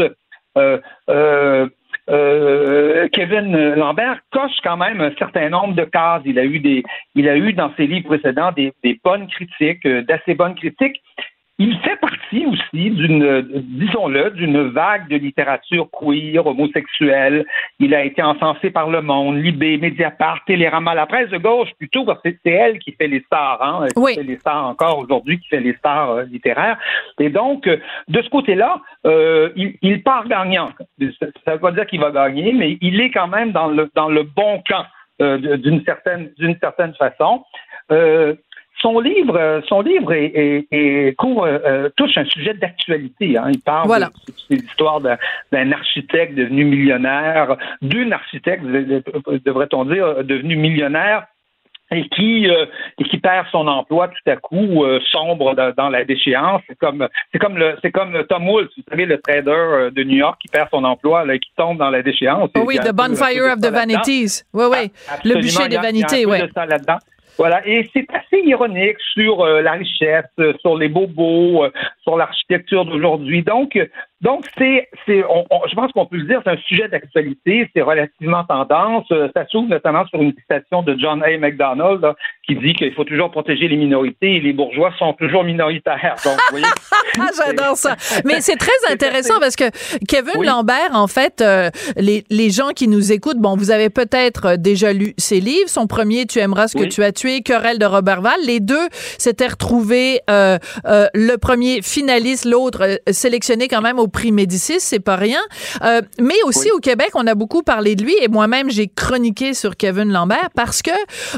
Speaker 7: euh, Kevin Lambert coche quand même un certain nombre de cases. Il a eu des, il a eu dans ses livres précédents des, des bonnes critiques, d'assez bonnes critiques. Il fait partie aussi d'une, disons-le, d'une vague de littérature queer, homosexuelle. Il a été encensé par Le Monde, Libé, Mediapart, Télérama, la presse de gauche plutôt, parce que c'est elle qui fait les stars, hein, qui fait les stars encore aujourd'hui, qui fait les stars euh, littéraires. Et donc, euh, de ce côté-là, euh, il, part gagnant. Ça ne veut pas dire qu'il va gagner, mais il est quand même dans le dans le bon camp d'une certaine d'une certaine façon. Euh, son livre, euh, son livre est, est, court, euh, euh, touche un sujet d'actualité. Hein. Il parle
Speaker 3: voilà.
Speaker 7: de, l'histoire d'un architecte devenu millionnaire, d'une architecte, devrait-on dire, devenu millionnaire et qui et qui perd son emploi tout à coup sombre dans, la déchéance c'est comme c'est comme le c'est comme Tom Wolfe vous savez le trader de New York qui perd son emploi là, qui tombe dans la déchéance
Speaker 3: oh oui The Bonfire of the Vanities oui oui le bûcher des vanités oui
Speaker 7: voilà, et c'est assez ironique sur euh, la richesse, euh, sur les bobos, euh, sur l'architecture d'aujourd'hui. Donc, donc, c'est, c'est, je pense qu'on peut le dire, c'est un sujet d'actualité, c'est relativement tendance. Euh, ça s'ouvre notamment sur une citation de John A. MacDonald qui dit qu'il faut toujours protéger les minorités et les bourgeois sont toujours minoritaires. Donc, vous voyez,
Speaker 3: J'adore ça. Mais c'est très intéressant parce que Kevin Lambert, en fait, euh, les, les gens qui nous écoutent, bon, vous avez peut-être déjà lu ses livres. Son premier, Tu aimeras ce que tu as tué, Querelle de Robert Val. Les deux s'étaient retrouvés, euh, euh, le premier finaliste, l'autre euh, sélectionné quand même au prix Médicis, c'est pas rien. Euh, mais aussi au Québec, on a beaucoup parlé de lui et moi-même j'ai chroniqué sur Kevin Lambert parce que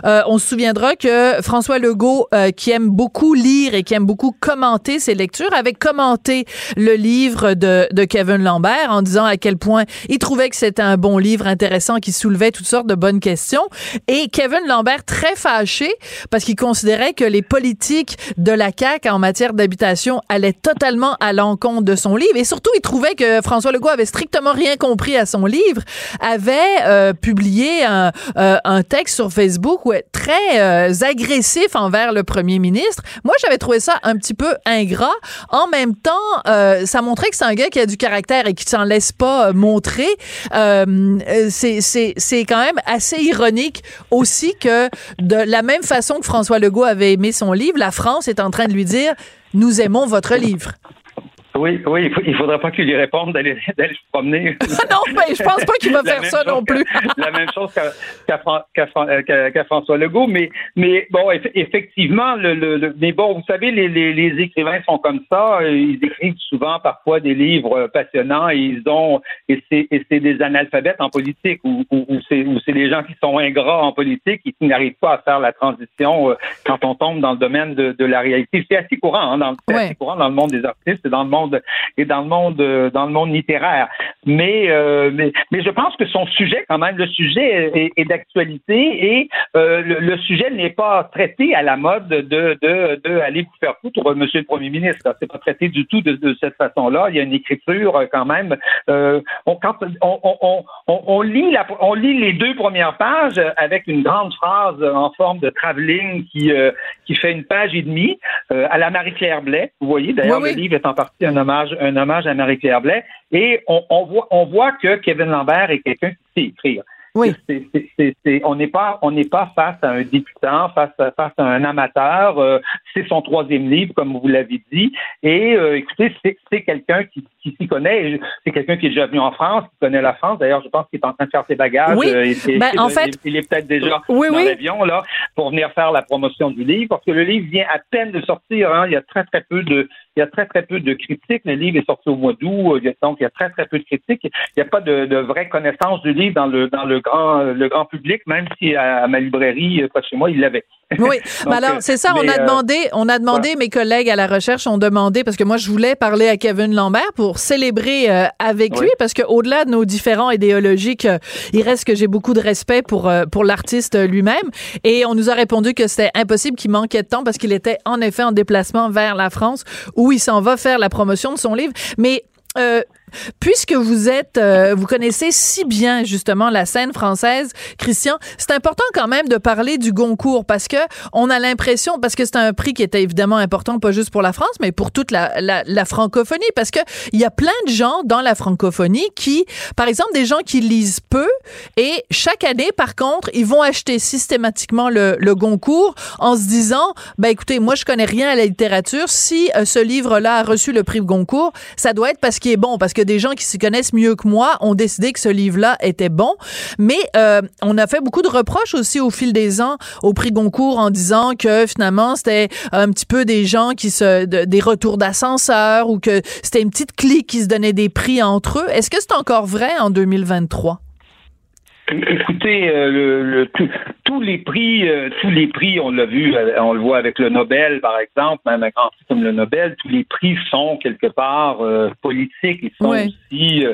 Speaker 3: euh, on se souviendra que François Legault, euh, qui aime beaucoup lire et qui aime beaucoup commenter ses lectures, avait commenté le livre de, de Kevin Lambert en disant à quel point il trouvait que c'était un bon livre intéressant qui soulevait toutes sortes de bonnes questions. Et Kevin Lambert très fâché parce qu'il considérait que les politiques de la CAQ en matière d'habitation allaient totalement à l'encontre de son livre et surtout il trouvait que François Legault avait strictement rien compris à son livre, avait euh, publié un, euh, un, texte sur Facebook où très euh, agressif envers le premier ministre. Moi, j'avais trouvé ça un petit peu ingrat. En même temps, ça montrait que c'est un gars qui a du caractère et qui s'en laisse pas montrer. c'est quand même assez ironique aussi que de la même façon que François Legault avait aimé son livre, la France est en train de lui dire, nous aimons votre livre.
Speaker 7: Oui, oui, il ne faudrait pas qu'il lui réponde d'aller se promener.
Speaker 3: non, mais je pense pas qu'il va faire ça non plus.
Speaker 7: la même chose qu'à François Legault, mais, mais bon, effectivement, le, le, mais bon, vous savez, les, les, les, écrivains sont comme ça. Ils écrivent souvent parfois des livres passionnants et ils ont et c'est des analphabètes en politique ou, ou, ou c'est des gens qui sont ingrats en politique et qui n'arrivent pas à faire la transition euh, quand on tombe dans le domaine de, de la réalité. C'est assez courant, hein, dans, assez courant dans le monde des artistes et dans le monde et dans le monde euh, dans le monde littéraire. Mais, euh, mais, mais je pense que son sujet quand même, le sujet est, d'actualité et euh, le, sujet n'est pas traité à la mode de, de, de aller vous faire foutre, Monsieur le Premier ministre. C'est pas traité du tout de, de cette façon-là. Il y a une écriture quand même. on, quand on, on, on, on, lit la, on lit les deux premières pages avec une grande phrase en forme de travelling qui qui fait une page et demie à la Marie-Claire Blais. Vous voyez, d'ailleurs, le livre est en partie un hommage, un hommage à Marie-Claire Blais. Et on, on, voit, on voit que Kevin Lambert est quelqu'un qui sait écrire.
Speaker 3: Oui.
Speaker 7: on n'est pas, on n'est pas face à un débutant, face à, face à un amateur. Euh, c'est son troisième livre, comme vous l'avez dit. Et euh, écoutez, c'est quelqu'un qui, qui s'y connaît. C'est quelqu'un qui est déjà venu en France, qui connaît la France. D'ailleurs, je pense qu'il est en train de faire ses bagages.
Speaker 3: Oui. Euh, ben, en fait,
Speaker 7: il, est peut-être déjà dans l'avion là pour venir faire la promotion du livre, parce que le livre vient à peine de sortir. Hein. Il y a très très peu de, il y a très très peu de critiques. Le livre est sorti au mois d'août, donc il y a très très peu de critiques. Il n'y a pas de, de vraie connaissance du livre dans le dans le grand, le grand public, même si à, ma librairie, euh, près chez moi, il l'avait.
Speaker 3: Oui, mais alors c'est ça, on a euh, demandé, on a demandé, mes collègues à la recherche ont demandé, parce que moi je voulais parler à Kevin Lambert pour célébrer euh, avec lui, parce qu'au-delà de nos différents idéologiques, il reste que j'ai beaucoup de respect pour, pour l'artiste lui-même. Et on nous a répondu que c'était impossible, qu'il manquait de temps parce qu'il était en effet en déplacement vers la France où il s'en va faire la promotion de son livre. Mais Puisque vous êtes, euh, vous connaissez si bien justement la scène française, Christian, c'est important quand même de parler du Goncourt parce que on a l'impression, parce que c'est un prix qui était évidemment important pas juste pour la France, mais pour toute la, francophonie, parce que il y a plein de gens dans la francophonie qui, par exemple, des gens qui lisent peu et chaque année, par contre, ils vont acheter systématiquement le, le Goncourt en se disant, ben écoutez, moi je connais rien à la littérature, si euh, ce livre-là a reçu le prix Goncourt, ça doit être parce qu'il est bon, parce que des gens qui s'y connaissent mieux que moi ont décidé que ce livre-là était bon. Mais euh, on a fait beaucoup de reproches aussi au fil des ans au prix Goncourt en disant que finalement c'était un petit peu des gens qui se des retours d'ascenseur ou que c'était une petite clique qui se donnait des prix entre eux. Est-ce que c'est encore vrai en 2023?
Speaker 7: Écoutez, euh, le, tous les prix, euh, tous les prix, on l'a vu, euh, on le voit avec le Nobel, par exemple, même un grand prix comme le Nobel, tous les prix sont quelque part politiques, ils sont aussi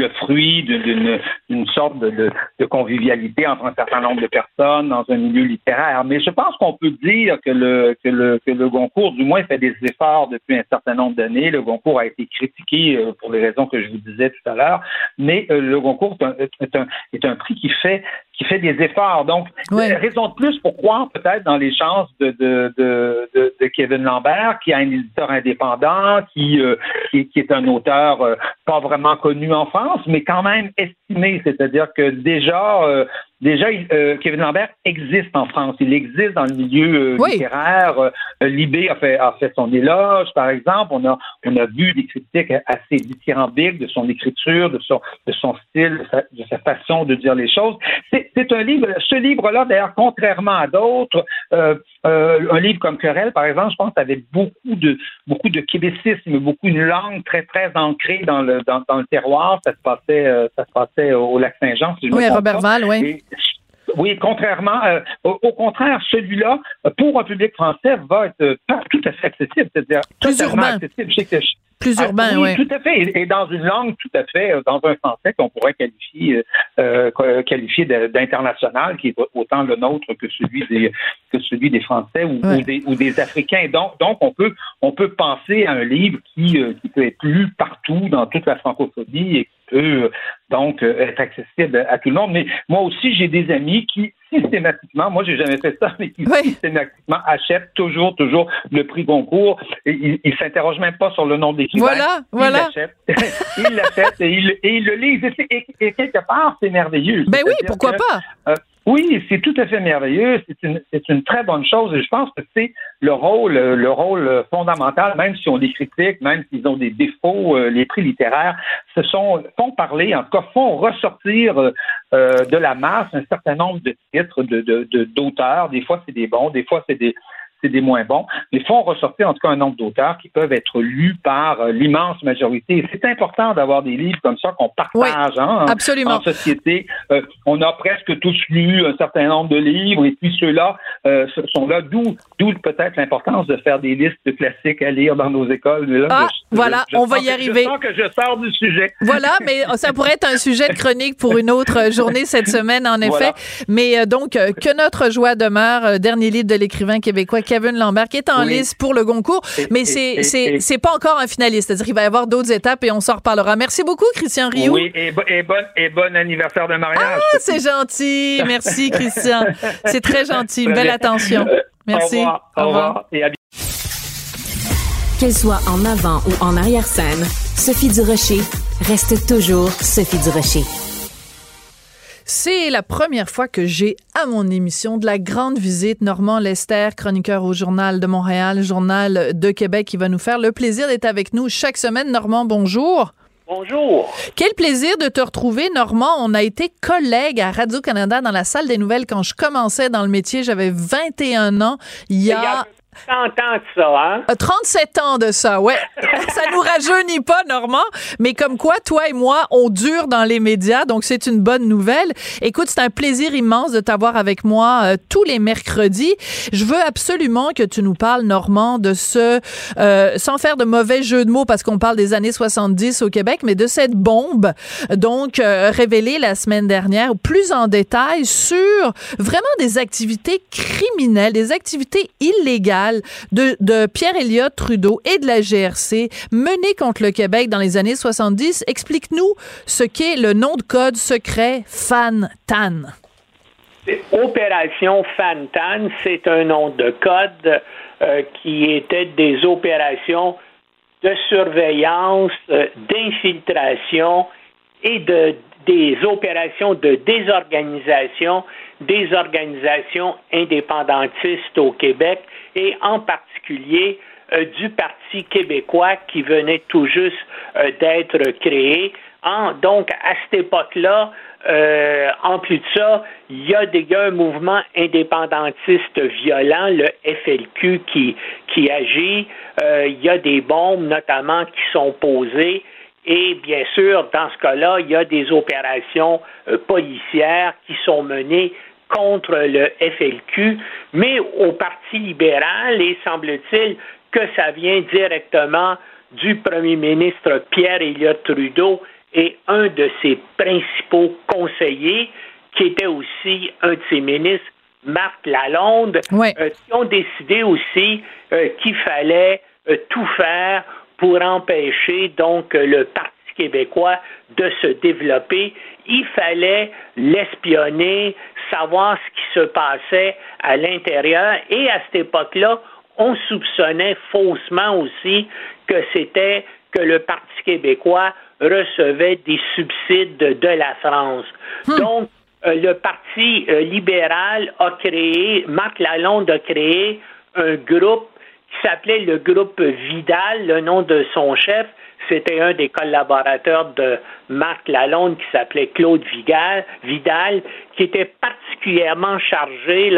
Speaker 7: le fruit d'une sorte de, convivialité entre un certain nombre de personnes dans un milieu littéraire. Mais je pense qu'on peut dire que le, que le, que le Goncourt, du moins, fait des efforts depuis un certain nombre d'années. Le Goncourt a été critiqué euh, pour les raisons que je vous disais tout à l'heure, mais euh, le Goncourt est un, est un prix qui fait qui fait des efforts. Donc, raison de plus pour croire peut-être dans les chances de, de, de, de, Kevin Lambert, qui a un éditeur indépendant, qui, euh, qui, est un auteur euh, pas vraiment connu en France, mais quand même estimé. C'est-à-dire que déjà, euh, Déjà, euh, Kevin Lambert existe en France. Il existe dans le milieu euh, littéraire. Euh, Libé a fait, a fait son éloge, par exemple. On a, on a vu des critiques assez dithyrambiques de son écriture, de son, de son style, de sa, façon de dire les choses. C'est un livre, ce livre-là, d'ailleurs, contrairement à d'autres, euh, un livre comme Querelle, par exemple, je pense avait beaucoup de, beaucoup de québécisme, beaucoup une langue très, très ancrée dans le, dans, dans le terroir. Ça se passait, ça se passait au lac Saint-Jean.
Speaker 3: Si oui, Robert Val, oui.
Speaker 7: Oui, contrairement, euh, au, contraire, celui-là, pour un public français, va être euh, tout à fait accessible, c'est-à-dire
Speaker 3: plus urbain. accessible. plus ah, urbain, oui,
Speaker 7: Tout à fait, et, dans une langue tout à fait, euh, dans un français qu'on pourrait qualifier, qualifier d'international, qui est autant le nôtre que celui des que celui des Français ou, des, ou des Africains. Donc, donc on peut on peut penser à un livre qui qui peut être lu partout dans toute la francophonie et peut donc euh, être accessible à tout le monde. Mais moi aussi, j'ai des amis qui systématiquement, moi j'ai jamais fait ça, mais qui systématiquement achètent toujours, toujours le prix Goncourt. Et ils, ne s'interrogent même pas sur le nom des
Speaker 3: Voilà, voilà.
Speaker 7: Ils l'achètent et, ils, et ils le lisent. Et, quelque part, c'est merveilleux.
Speaker 3: Ben oui, pourquoi pas?
Speaker 7: Euh, Oui, c'est tout à fait merveilleux. C'est une, c'est une très bonne chose. Et je pense que c'est le rôle, le rôle fondamental, même si on les critique, même s'ils ont des défauts, euh, les prix littéraires, ce sont font parler, en tout cas font ressortir euh, de la masse un certain nombre de titres de, de, d'auteurs. Des fois c'est des bons, des fois c'est des c'est des moins bons, mais font ressortir en tout cas un nombre d'auteurs qui peuvent être lus par euh, l'immense majorité. C'est important d'avoir des livres comme ça qu'on partage hein, en société. Euh, on a presque tous lu un certain nombre de livres et puis ceux-là euh, sont là, d'où d'où peut-être l'importance de faire des listes de classiques à lire dans nos écoles.
Speaker 3: ah, voilà, on va y arriver.
Speaker 7: Je sens que je sors du sujet.
Speaker 3: Voilà, mais ça pourrait être un sujet de chronique pour une autre journée cette semaine, en effet. Mais donc, que notre joie demeure, dernier livre de l'écrivain québécois Kevin Lambert, qui est en liste pour le Goncourt, mais c'est c'est pas encore un finaliste. C'est-à-dire qu'il va y avoir d'autres étapes et on s'en reparlera. Merci beaucoup, Christian Rioux.
Speaker 7: Oui, et, bon, et bon anniversaire de mariage.
Speaker 3: Ah, c'est gentil. Merci, Christian. c'est très gentil. Belle attention. Merci.
Speaker 7: Au revoir. Au revoir.
Speaker 1: Qu'elle soit en avant ou en arrière-scène, Sophie Durocher reste toujours Sophie Durocher.
Speaker 3: C'est la première fois que j'ai à mon émission de la grande visite Normand Lester, chroniqueur au Journal de Montréal, Journal de Québec, qui va nous faire le plaisir d'être avec nous chaque semaine. Normand, bonjour.
Speaker 8: Bonjour.
Speaker 3: Quel plaisir de te retrouver, Normand. On a été collègues à Radio-Canada dans la salle des nouvelles quand je commençais dans le métier. J'avais 21 ans. Il y a
Speaker 8: 30 ans de ça, hein?
Speaker 3: 37 euh, ans de ça, ouais. ça nous rajeunit pas, Normand, mais comme quoi, toi et moi, on dure dans les médias, donc c'est une bonne nouvelle. Écoute, c'est un plaisir immense de t'avoir avec moi euh, tous les mercredis. Je veux absolument que tu nous parles, Normand, de ce, euh, sans faire de mauvais jeu de mots, parce qu'on parle des années 70 au Québec, mais de cette bombe, donc révélée la semaine dernière, plus en détail sur vraiment des activités criminelles, des activités illégales de, Pierre Elliott Trudeau et de la GRC menée contre le Québec dans les années 70. Explique-nous ce qu'est le nom de code secret FAN-TAN.
Speaker 8: Opération FAN-TAN, c'est un nom de code euh, qui était des opérations de surveillance, euh, d'infiltration et de, des opérations de désorganisation des organisations indépendantistes au Québec et en particulier euh, du Parti québécois qui venait tout juste euh, d'être créé. donc, à cette époque-là, euh, en plus de ça, il y a des un mouvement indépendantiste violent, le FLQ, qui, qui agit. il y a des bombes, notamment, qui sont posées. Et bien sûr, dans ce cas-là, il y a des opérations policières qui sont menées contre le FLQ, mais au Parti libéral, et semble-t-il que ça vient directement du premier ministre Pierre Elliott Trudeau et un de ses principaux conseillers, qui était aussi un de ses ministres, Marc Lalonde, euh, qui ont décidé aussi euh, qu'il fallait euh, tout faire pour empêcher donc le Parti québécois de se développer. Il fallait l'espionner, savoir ce qui se passait à l'intérieur. Et à cette époque-là, on soupçonnait faussement aussi que c'était que le Parti québécois recevait des subsides de la France. Hmm. Donc, euh, le Parti euh, libéral a créé, Marc Lalonde a créé un groupe s'appelait le groupe Vidal, le nom de son chef, c'était un des collaborateurs de Marc Lalonde qui s'appelait Claude Vidal, qui était particulièrement chargé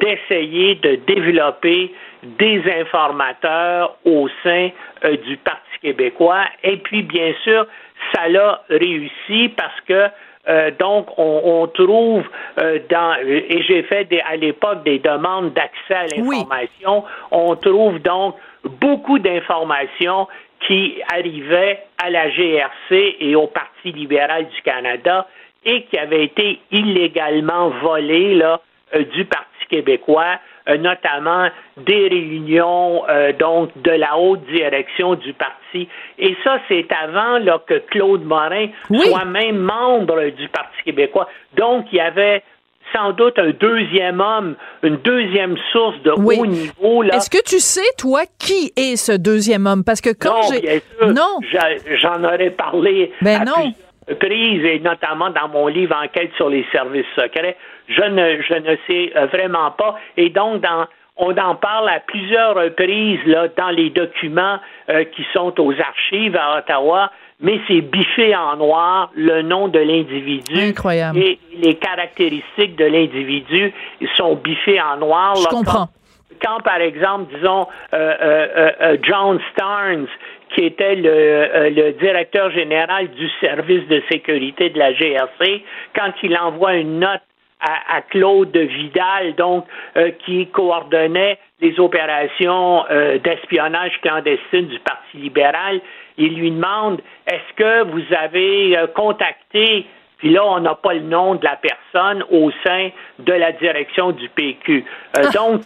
Speaker 8: d'essayer de développer des informateurs au sein euh, du Parti québécois. Et puis, bien sûr, ça l'a réussi parce que euh, donc, on, trouve euh, dans, et j'ai fait à l'époque des demandes d'accès à l'information, on trouve donc beaucoup d'informations qui arrivait à la GRC et au Parti libéral du Canada et qui avait été illégalement volé là, du Parti québécois, euh, notamment des réunions euh, donc de la haute direction du parti. Et ça, c'est avant là, que Claude Morin soit même membre du Parti québécois. Donc, il y avait sans doute un deuxième homme, une deuxième source de haut niveau.
Speaker 3: Est-ce que tu sais, toi, qui est ce deuxième homme? Parce que quand
Speaker 8: j'ai... Non, j'en aurais parlé
Speaker 3: ben
Speaker 8: à
Speaker 3: non.
Speaker 8: Et notamment dans mon livre Enquête sur les services secrets, je ne, je ne sais euh, vraiment pas. Et donc, dans, on en parle à plusieurs reprises là, dans les documents euh, qui sont aux archives à Ottawa, mais c'est biffé en noir le nom de l'individu
Speaker 3: Incroyable.
Speaker 8: et les caractéristiques de l'individu sont biffés en noir.
Speaker 3: Je
Speaker 8: là,
Speaker 3: comprends.
Speaker 8: Quand, quand, par exemple, disons, euh, John Starnes, qui était le, euh, le, directeur général du service de sécurité de la GRC, quand il envoie une note à, à Claude Vidal, donc euh, qui coordonnait les opérations euh, d'espionnage clandestine du Parti libéral, il lui demande est-ce que vous avez euh, contacté puis là, on n'a pas le nom de la personne au sein de la direction du PQ. Euh,
Speaker 3: Ah.
Speaker 8: Donc,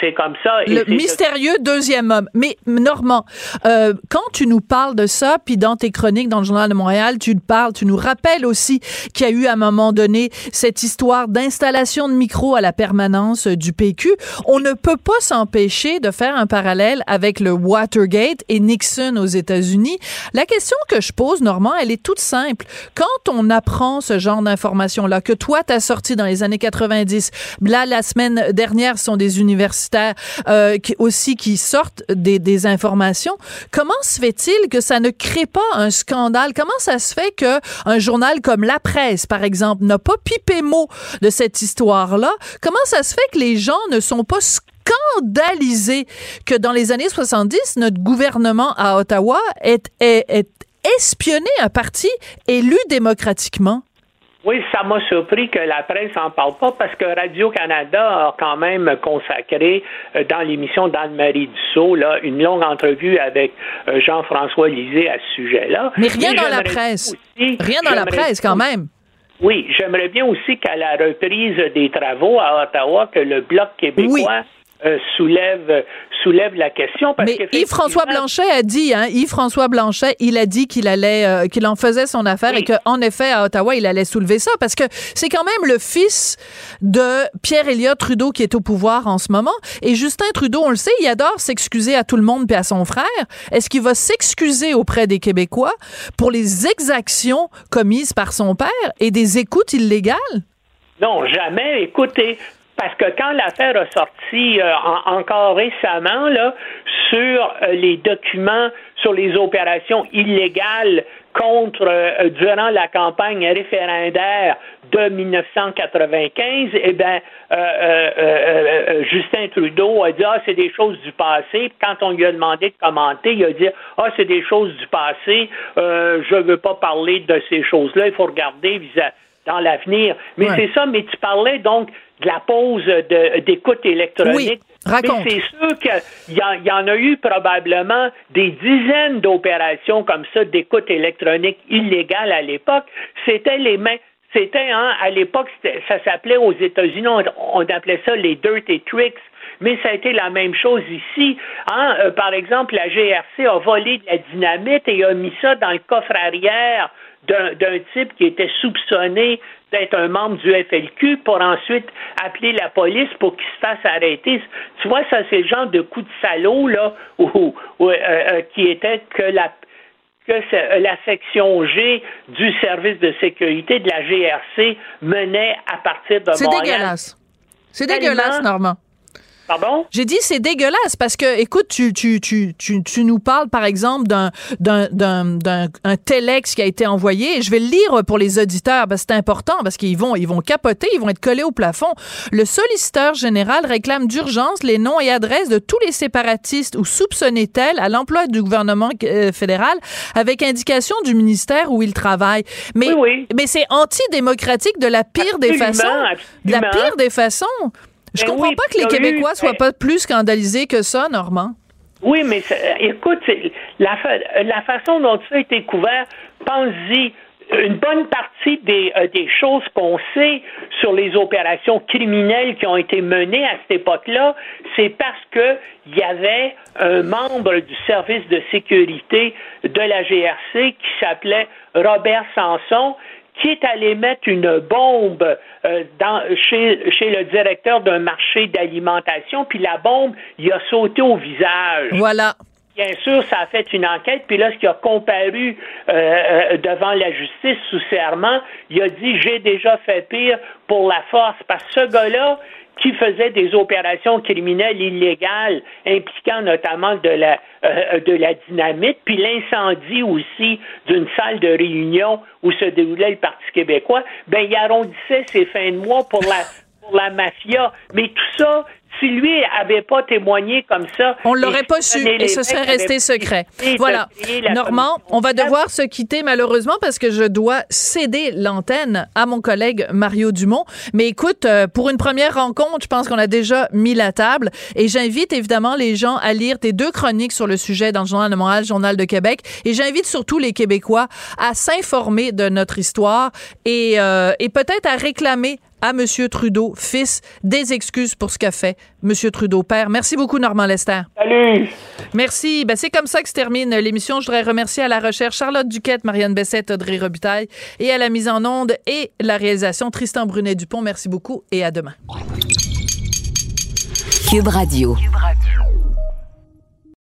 Speaker 8: c'est comme ça.
Speaker 3: Le mystérieux deuxième homme. Mais Normand, euh, quand tu nous parles de ça, puis dans tes chroniques dans le Journal de Montréal, tu parles, tu nous rappelles aussi qu'il y a eu à un moment donné cette histoire d'installation de micros à la permanence du PQ. On ne peut pas s'empêcher de faire un parallèle avec le Watergate et Nixon aux États-Unis. La question que je pose, Normand, elle est toute simple. Quand on apprend ce genre d'informations-là, que toi, t'as sorti dans les années 90, là, la semaine dernière, sont des universitaires euh, qui, aussi qui sortent des, informations. Comment se fait-il que ça ne crée pas un scandale? Comment ça se fait que un journal comme La Presse, par exemple, n'a pas pipé mot de cette histoire-là? Comment ça se fait que les gens ne sont pas scandalisés que dans les années 70, notre gouvernement à Ottawa est, est espionné un parti élu démocratiquement?
Speaker 8: Oui, ça m'a surpris que la presse n'en parle pas parce que Radio-Canada a quand même consacré euh, dans l'émission d'Anne-Marie Dussault là, une longue entrevue avec euh, Jean-François Lisée à ce sujet-là.
Speaker 3: Mais rien dans la presse.
Speaker 8: Aussi,
Speaker 3: rien dans la presse quand même.
Speaker 8: Oui, j'aimerais bien aussi qu'à la reprise des travaux à Ottawa, que le Bloc québécois
Speaker 3: oui.
Speaker 8: Euh, soulève soulève la question. Parce
Speaker 3: Mais Yves-François Blanchet a dit, hein, Yves-François Blanchet, il a dit qu'il allait, euh, qu'il en faisait son affaire oui. et qu'en effet, à Ottawa, il allait soulever ça parce que c'est quand même le fils de Pierre Elliott Trudeau qui est au pouvoir en ce moment. Et Justin Trudeau, on le sait, il adore s'excuser à tout le monde puis à son frère. Est-ce qu'il va s'excuser auprès des Québécois pour les exactions commises par son père et des écoutes illégales?
Speaker 8: Non, jamais. Écoutez, parce que quand l'affaire a sorti euh, en, encore récemment là, sur euh, les documents sur les opérations illégales contre euh, durant la campagne référendaire de 1995, eh bien, euh, Justin Trudeau a dit ah c'est des choses du passé. Quand on lui a demandé de commenter, il a dit ah c'est des choses du passé. je ne veux pas parler de ces choses-là. Il faut regarder vis-à-vis dans l'avenir. Mais ouais. c'est ça, mais tu parlais donc de la pause d'écoute électronique.
Speaker 3: Oui, raconte.
Speaker 8: Mais c'est sûr qu'il y, y, en a eu probablement des dizaines d'opérations comme ça d'écoute électronique illégale à l'époque. C'était les mains. C'était, hein, à l'époque, ça s'appelait aux États-Unis, on, on, appelait ça les dirty tricks. Mais ça a été la même chose ici. Hein? Euh, par exemple, la GRC a volé de la dynamite et a mis ça dans le coffre arrière d'un type qui était soupçonné d'être un membre du FLQ pour ensuite appeler la police pour qu'il se fasse arrêter. Tu vois, ça, c'est le genre de coup de salaud, là, où, où, euh, euh, qui était que la que la section G du service de sécurité de la GRC menait à partir de
Speaker 3: C'est dégueulasse. C'est dégueulasse, Normand.
Speaker 8: Pardon?
Speaker 3: J'ai dit c'est dégueulasse parce que, écoute, tu, tu, tu, tu, tu nous parles, par exemple, d'un, d'un, d'un, d'un un telex qui a été envoyé. Je vais le lire pour les auditeurs parce que c'est important parce qu'ils vont, ils vont capoter, ils vont être collés au plafond. Le solliciteur général réclame d'urgence les noms et adresses de tous les séparatistes ou soupçonnés tels à l'emploi du gouvernement euh, fédéral avec indication du ministère où ils travaillent. Mais,
Speaker 8: oui, oui.
Speaker 3: mais c'est antidémocratique de la pire
Speaker 8: absolument,
Speaker 3: des façons.
Speaker 8: Absolument.
Speaker 3: De la pire des façons. Je
Speaker 8: ben
Speaker 3: comprends
Speaker 8: oui,
Speaker 3: pas que les Québécois
Speaker 8: eu,
Speaker 3: soient pas plus scandalisés que ça, Normand.
Speaker 8: Oui, mais écoute, la, fa la façon dont ça a été couvert, pense-y, une bonne partie des, euh, des choses qu'on sait sur les opérations criminelles qui ont été menées à cette époque-là, c'est parce que il y avait un membre du service de sécurité de la GRC qui s'appelait Robert Sanson, qui est allé mettre une bombe euh, dans, chez, chez le directeur d'un marché d'alimentation, puis la bombe, il a sauté au visage.
Speaker 3: Voilà.
Speaker 8: bien sûr, ça a fait une enquête, puis qui a comparu euh, euh, devant la justice sous serment, il a dit j'ai déjà fait pire pour la force, parce que ce gars-là, qui faisait des opérations criminelles illégales impliquant notamment de la, euh, de la dynamite, puis l'incendie aussi d'une salle de réunion où se déroulait le Parti québécois, ben il arrondissait ses fins de mois pour la pour la mafia. Mais tout ça, si lui avait pas témoigné comme ça,
Speaker 3: on l'aurait pas su et ce serait resté secret. Voilà. Normand, on va devoir se quitter malheureusement parce que je dois céder l'antenne à mon collègue Mario Dumont. Mais écoute, euh, pour une première rencontre, je pense qu'on a déjà mis la table et j'invite évidemment les gens à lire tes deux chroniques sur le sujet dans le Journal de Montréal, Journal de Québec et j'invite surtout les Québécois à s'informer de notre histoire et, euh, et peut-être à réclamer à M. Trudeau, fils, des excuses pour ce qu'a fait M. Trudeau, père. Merci beaucoup, Normand Lester.
Speaker 8: Salut!
Speaker 3: Merci. Ben, c'est comme ça que se termine l'émission. Je voudrais remercier à la recherche Charlotte Duquette, Marianne Bessette, Audrey Robitaille et à la mise en onde et la réalisation Tristan Brunet-Dupont. Merci beaucoup et à demain.
Speaker 1: Cube Radio. Cube Radio.